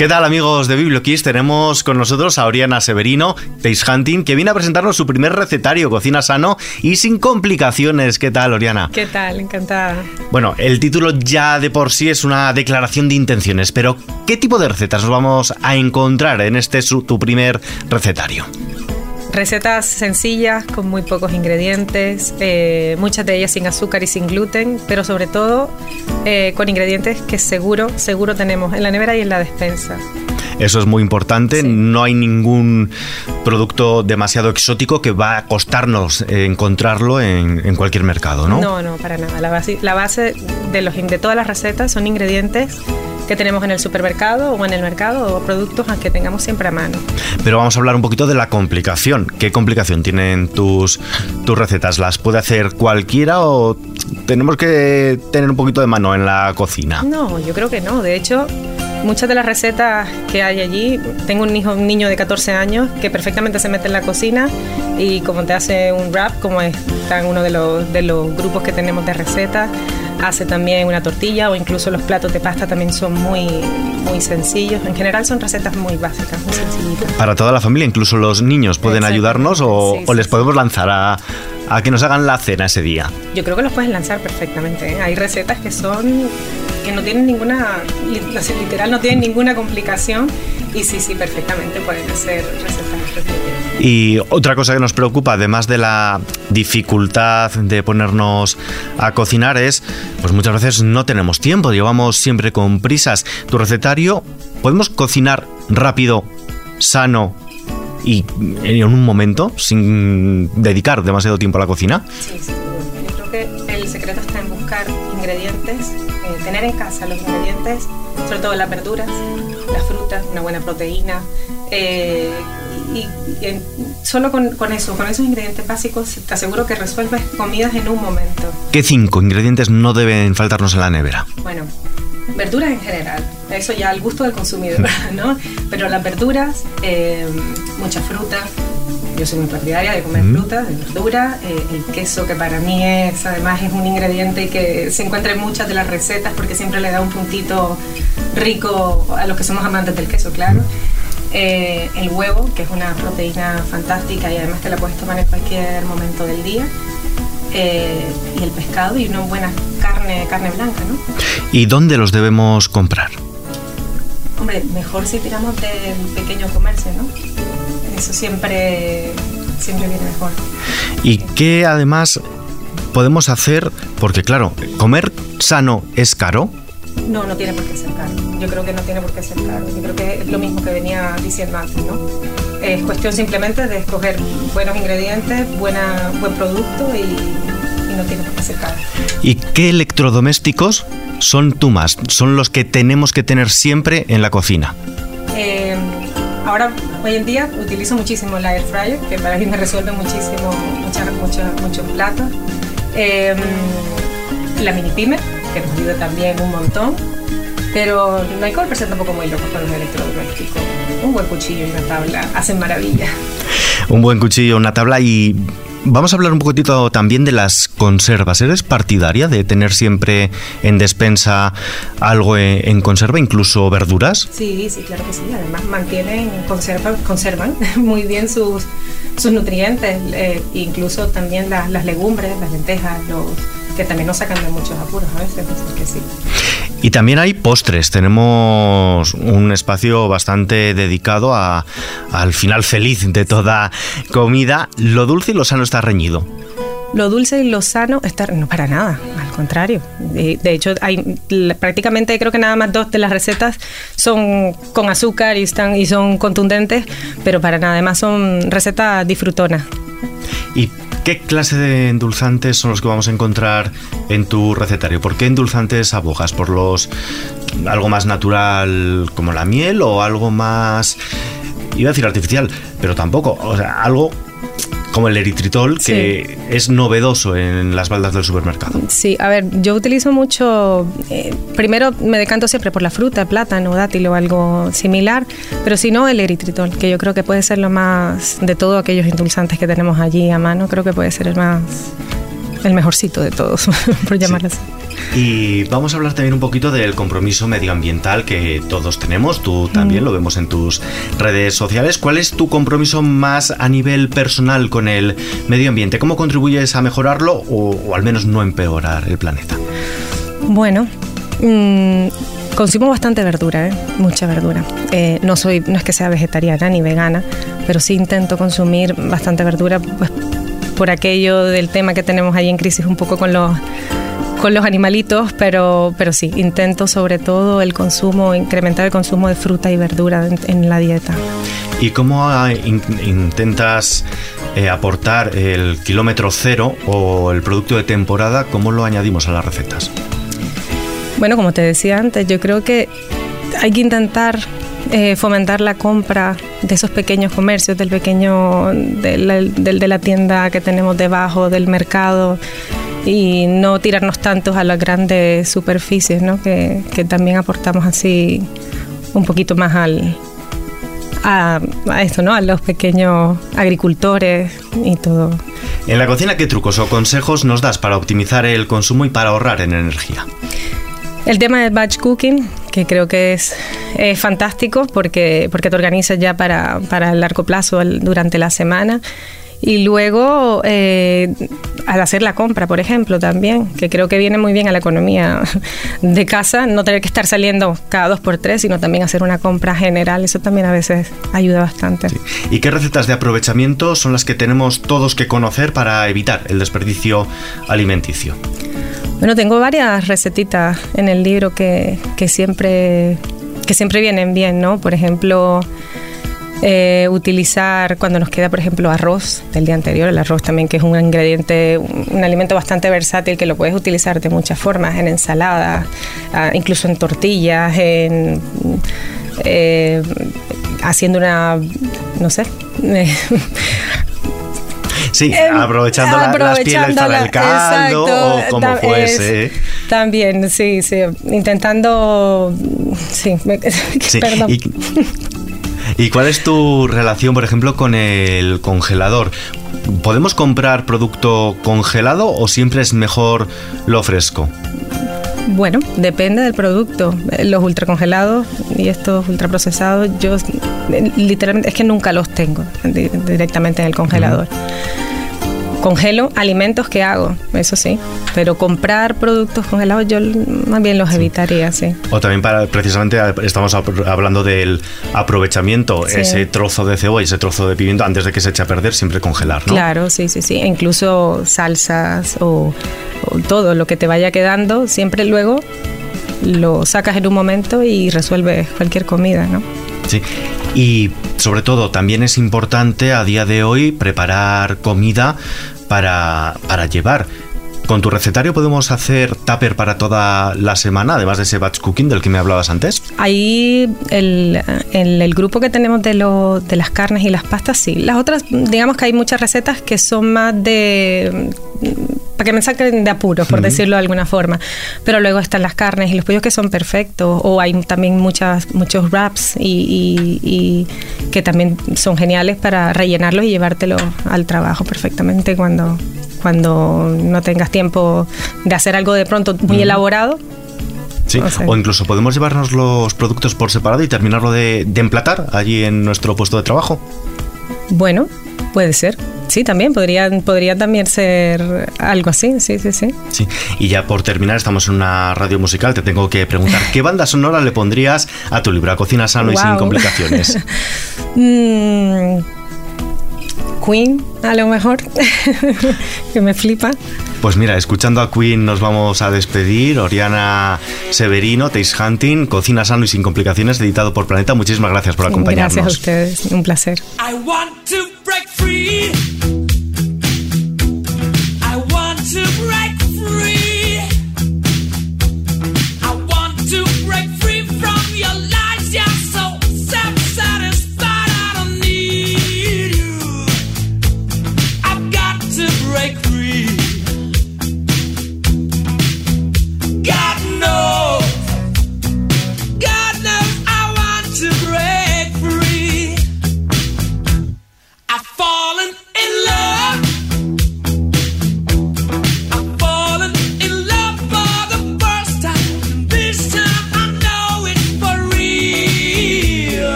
¿Qué tal amigos de BiblioKiss? Tenemos con nosotros a Oriana Severino, Taste Hunting, que viene a presentarnos su primer recetario, Cocina Sano y sin complicaciones. ¿Qué tal, Oriana? ¿Qué tal? Encantada. Bueno, el título ya de por sí es una declaración de intenciones, pero ¿qué tipo de recetas nos vamos a encontrar en este tu primer recetario? Recetas sencillas, con muy pocos ingredientes, eh, muchas de ellas sin azúcar y sin gluten, pero sobre todo eh, con ingredientes que seguro, seguro tenemos en la nevera y en la despensa. Eso es muy importante. No hay ningún producto demasiado exótico que va a costarnos encontrarlo en, cualquier mercado, ¿no? No, no, para nada. La base, la base de, los, de todas las recetas son ingredientes que tenemos en el supermercado o en el mercado o productos que tengamos siempre a mano. Pero vamos a hablar un poquito de la complicación. ¿Qué complicación tienen tus, tus recetas? ¿Las puede hacer cualquiera o tenemos que tener un poquito de mano en la cocina? No, yo creo que no. De hecho, muchas de las recetas que hay allí, tengo un hijo, un niño de 14 años que perfectamente se mete en la cocina y como te hace un wrap, como está en uno de los, de los grupos que tenemos de recetas, hace también una tortilla o incluso los platos de pasta también son muy, muy sencillos. En general son recetas muy básicas, muy sencillitas. Para toda la familia, incluso los niños pueden ayudarnos o, les podemos lanzar a, que nos hagan la cena ese día. Yo creo que los puedes lanzar perfectamente. ¿eh? Hay recetas que son que no tienen ninguna, literal no tienen ninguna complicación y sí, sí, perfectamente pueden ser recetas Y otra cosa que nos preocupa, además de la dificultad de ponernos a cocinar, es, pues muchas veces no tenemos tiempo, llevamos siempre con prisas. Tu recetario, ¿podemos cocinar rápido, sano y en un momento, sin dedicar demasiado tiempo a la cocina? Sí, sí. Yo creo que el secreto está en buscar ingredientes, eh, tener en casa los ingredientes, sobre todo las verduras, las frutas, una buena proteína. Eh, y, solo con, eso, con esos ingredientes básicos, te aseguro que resuelves comidas en un momento. ¿Qué cinco ingredientes no deben faltarnos en la nevera? Bueno, verduras en general, eso ya al gusto del consumidor, ¿no? Pero las verduras, eh, mucha fruta, yo soy muy partidaria de comer fruta, de verdura, eh, el queso que para mí es, además es un ingrediente que se encuentra en muchas de las recetas porque siempre le da un puntito rico a los que somos amantes del queso, claro. Eh, el huevo, que es una proteína fantástica y además que la puedes tomar en cualquier momento del día. Eh, y el pescado y una buena carne, carne blanca, ¿no? ¿Y dónde los debemos comprar? Hombre, mejor si tiramos del pequeño comercio, ¿no? Eso siempre, siempre viene mejor. ¿Y qué además podemos hacer? Porque claro, comer sano es caro. No, no tiene por qué ser caro. Yo creo que no tiene por qué ser caro. Yo creo que es lo mismo que venía diciendo antes, ¿no? Es cuestión simplemente de escoger buenos ingredientes, buena, buen producto y, no tiene por qué ser caro. ¿Y qué electrodomésticos son tú más? Son los que tenemos que tener siempre en la cocina. Eh, ahora, hoy en día, utilizo muchísimo la air fryer, que para mí me resuelve muchísimo, muchos platos. Em, la mini pyme, que nos ayuda también un montón. Pero no hay que volverse tampoco muy locos con los electrodomésticos. Un buen cuchillo y una tabla hacen maravilla. Un buen cuchillo, una tabla y Vamos a hablar un poquitito también de las conservas. ¿Eres partidaria de tener siempre en despensa algo en conserva, incluso verduras? Sí, sí, claro que sí. Además mantienen, conservan, conservan muy bien sus, sus nutrientes, eh, incluso también las, las legumbres, las lentejas, los, que también nos sacan de muchos apuros a veces, que sí. Y también hay postres. Tenemos un espacio bastante dedicado a, al final feliz de toda comida. Lo dulce y lo sano está reñido. Lo dulce y lo sano está no para nada, al contrario. De, hecho, hay prácticamente creo que nada más dos de las recetas son con azúcar y están y son contundentes, pero para nada más son recetas disfrutonas. Y ¿Qué clase de endulzantes son los que vamos a encontrar en tu recetario? ¿Por qué endulzantes abogas? ¿Por los algo más natural como la miel o algo más iba a decir artificial, pero tampoco, o sea, algo como el eritritol, que es novedoso en las baldas del supermercado. Sí, a ver, yo utilizo mucho, eh, primero me decanto siempre por la fruta, plátano, dátil o algo similar, pero si no, el eritritol, que yo creo que puede ser lo más, de todos aquellos endulzantes que tenemos allí a mano, creo que puede ser el más, el mejorcito de todos, por llamarlo así. Y vamos a hablar también un poquito del compromiso medioambiental que todos tenemos, tú también lo vemos en tus redes sociales. ¿Cuál es tu compromiso más a nivel personal con el medio ambiente? ¿Cómo contribuyes a mejorarlo o, al menos no empeorar el planeta? Bueno, mmm, consumo bastante verdura, ¿eh? mucha verdura. Eh, no soy, no es que sea vegetariana ni vegana, pero sí intento consumir bastante verdura, pues, por aquello del tema que tenemos ahí en crisis un poco con los con los animalitos, pero, pero sí, intento sobre todo el consumo, incrementar el consumo de fruta y verdura en, la dieta. ¿Y cómo ah, intentas eh, aportar el kilómetro cero o el producto de temporada? ¿Cómo lo añadimos a las recetas? Bueno, como te decía antes, yo creo que hay que intentar eh, fomentar la compra de esos pequeños comercios, del pequeño, del, de la tienda que tenemos debajo, del mercado y no tirarnos tantos a las grandes superficies, ¿no? que, también aportamos así un poquito más al, a, a, esto, ¿no? A los pequeños agricultores y todo. En la cocina, ¿qué trucos o consejos nos das para optimizar el consumo y para ahorrar en energía? El tema del batch cooking, que creo que es, fantástico porque, porque te organizas ya para, para el largo plazo durante la semana y luego, eh, al hacer la compra, por ejemplo, también, que creo que viene muy bien a la economía de casa, no tener que estar saliendo cada dos por tres, sino también hacer una compra general, eso también a veces ayuda bastante. ¿Y qué recetas de aprovechamiento son las que tenemos todos que conocer para evitar el desperdicio alimenticio? Bueno, tengo varias recetitas en el libro que, que siempre, que siempre vienen bien, ¿no? Por ejemplo, eh, utilizar cuando nos queda, por ejemplo, arroz del día anterior, el arroz también que es un ingrediente, un, alimento bastante versátil que lo puedes utilizar de muchas formas, en ensaladas, ah, incluso en tortillas, en eh, haciendo una, no sé. Sí, em, aprovechando, las pieles para el caldo o como fuese. también, sí, sí. Intentando. Sí, perdón. ¿Y cuál es tu relación, por ejemplo, con el congelador? ¿Podemos comprar producto congelado o siempre es mejor lo fresco? Bueno, depende del producto. Los ultracongelados y estos ultraprocesados, yo literalmente es que nunca los tengo directamente en el congelador. Congelo alimentos que hago, eso sí, pero comprar productos congelados yo más bien los evitaría, sí. O también para, precisamente estamos hablando del aprovechamiento, ese trozo de cebolla, ese trozo de pimiento, antes de que se eche a perder, siempre congelar, ¿no? Claro, sí, sí, sí. E incluso salsas o, o todo lo que te vaya quedando, siempre luego lo sacas en un momento y resuelves cualquier comida, ¿no? Sí. Y sobre todo también es importante a día de hoy preparar comida para, para llevar. ¿Con tu recetario podemos hacer tupper para toda la semana, además de ese batch cooking del que me hablabas antes? Ahí, el, el, el grupo que tenemos de, lo, de las carnes y las pastas, sí. Las otras, digamos que hay muchas recetas que son más de para que me saquen de apuros, por decirlo de alguna forma. Pero luego están las carnes y los pollos que son perfectos, o hay también muchas, muchos wraps y, que también son geniales para rellenarlos y llevártelos al trabajo perfectamente cuando, cuando no tengas tiempo de hacer algo de pronto muy elaborado. Sí, o, incluso podemos llevarnos los productos por separado y terminarlo de, de emplatar allí en nuestro puesto de trabajo. Bueno, puede ser. Sí, también, podría, podría también ser algo así, sí, sí, sí. Sí, y ya por terminar, estamos en una radio musical, te tengo que preguntar, ¿qué banda sonora le pondrías a tu libro, a Cocina Sano y Sin Complicaciones? Mm, Queen, a lo mejor, que me flipa. Pues mira, escuchando a Queen nos vamos a despedir. Oriana Severino, Taste Hunting, Cocina Sano y Sin Complicaciones, editado por Planeta. Muchísimas gracias por acompañarnos. Gracias a ustedes, un placer.